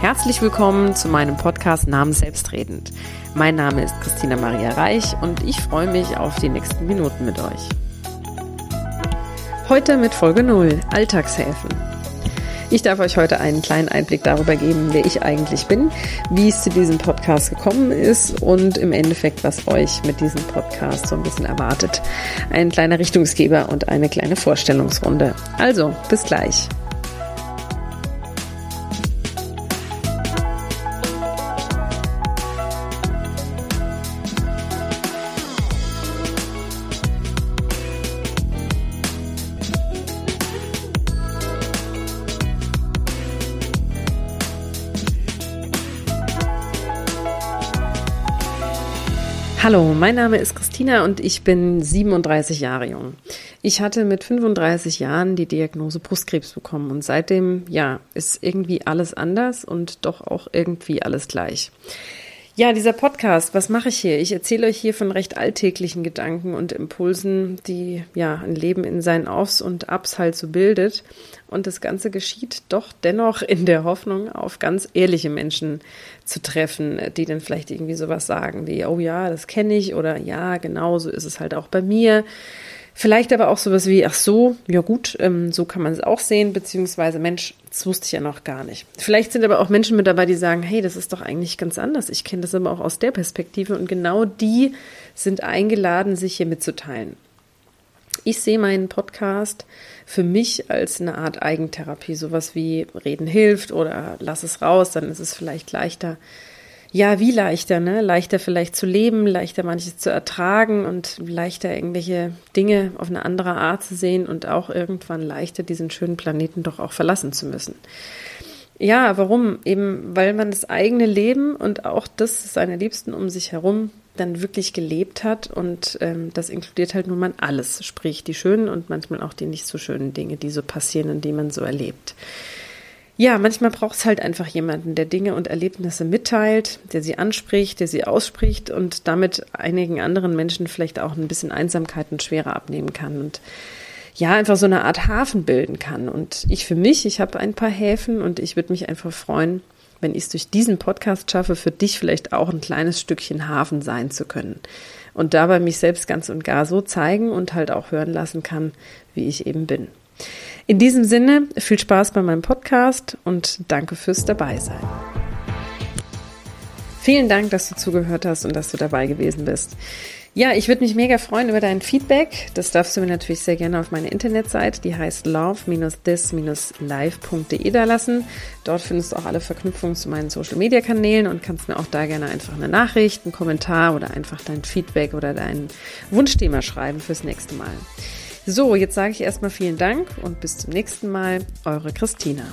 Herzlich willkommen zu meinem Podcast Namen Selbstredend. Mein Name ist Christina Maria Reich und ich freue mich auf die nächsten Minuten mit euch. Heute mit Folge 0, Alltagshelfen. Ich darf euch heute einen kleinen Einblick darüber geben, wer ich eigentlich bin, wie es zu diesem Podcast gekommen ist und im Endeffekt, was euch mit diesem Podcast so ein bisschen erwartet. Ein kleiner Richtungsgeber und eine kleine Vorstellungsrunde. Also, bis gleich. Hallo, mein Name ist Christina und ich bin 37 Jahre jung. Ich hatte mit 35 Jahren die Diagnose Brustkrebs bekommen und seitdem, ja, ist irgendwie alles anders und doch auch irgendwie alles gleich. Ja, dieser Podcast, was mache ich hier? Ich erzähle euch hier von recht alltäglichen Gedanken und Impulsen, die ja ein Leben in seinen Aufs und Abs halt so bildet. Und das Ganze geschieht doch dennoch in der Hoffnung, auf ganz ehrliche Menschen zu treffen, die dann vielleicht irgendwie sowas sagen wie, oh ja, das kenne ich oder ja, genau, so ist es halt auch bei mir. Vielleicht aber auch sowas wie, ach so, ja gut, ähm, so kann man es auch sehen, beziehungsweise Mensch, das wusste ich ja noch gar nicht. Vielleicht sind aber auch Menschen mit dabei, die sagen, hey, das ist doch eigentlich ganz anders. Ich kenne das aber auch aus der Perspektive und genau die sind eingeladen, sich hier mitzuteilen. Ich sehe meinen Podcast für mich als eine Art Eigentherapie, sowas wie Reden hilft oder lass es raus, dann ist es vielleicht leichter, ja, wie leichter, ne? Leichter vielleicht zu leben, leichter manches zu ertragen und leichter irgendwelche Dinge auf eine andere Art zu sehen und auch irgendwann leichter diesen schönen Planeten doch auch verlassen zu müssen. Ja, warum? Eben, weil man das eigene Leben und auch das seiner Liebsten um sich herum dann wirklich gelebt hat und ähm, das inkludiert halt nun mal alles, sprich die schönen und manchmal auch die nicht so schönen Dinge, die so passieren und die man so erlebt ja, manchmal braucht es halt einfach jemanden, der Dinge und Erlebnisse mitteilt, der sie anspricht, der sie ausspricht und damit einigen anderen Menschen vielleicht auch ein bisschen Einsamkeit und Schwere abnehmen kann und ja, einfach so eine Art Hafen bilden kann. Und ich für mich, ich habe ein paar Häfen und ich würde mich einfach freuen, wenn ich es durch diesen Podcast schaffe, für dich vielleicht auch ein kleines Stückchen Hafen sein zu können. Und dabei mich selbst ganz und gar so zeigen und halt auch hören lassen kann, wie ich eben bin. In diesem Sinne, viel Spaß bei meinem Podcast und danke fürs Dabeisein. Vielen Dank, dass du zugehört hast und dass du dabei gewesen bist. Ja, ich würde mich mega freuen über dein Feedback. Das darfst du mir natürlich sehr gerne auf meine Internetseite, die heißt love-this-live.de da lassen. Dort findest du auch alle Verknüpfungen zu meinen Social Media Kanälen und kannst mir auch da gerne einfach eine Nachricht, einen Kommentar oder einfach dein Feedback oder dein Wunschthema schreiben fürs nächste Mal. So, jetzt sage ich erstmal vielen Dank und bis zum nächsten Mal. Eure Christina.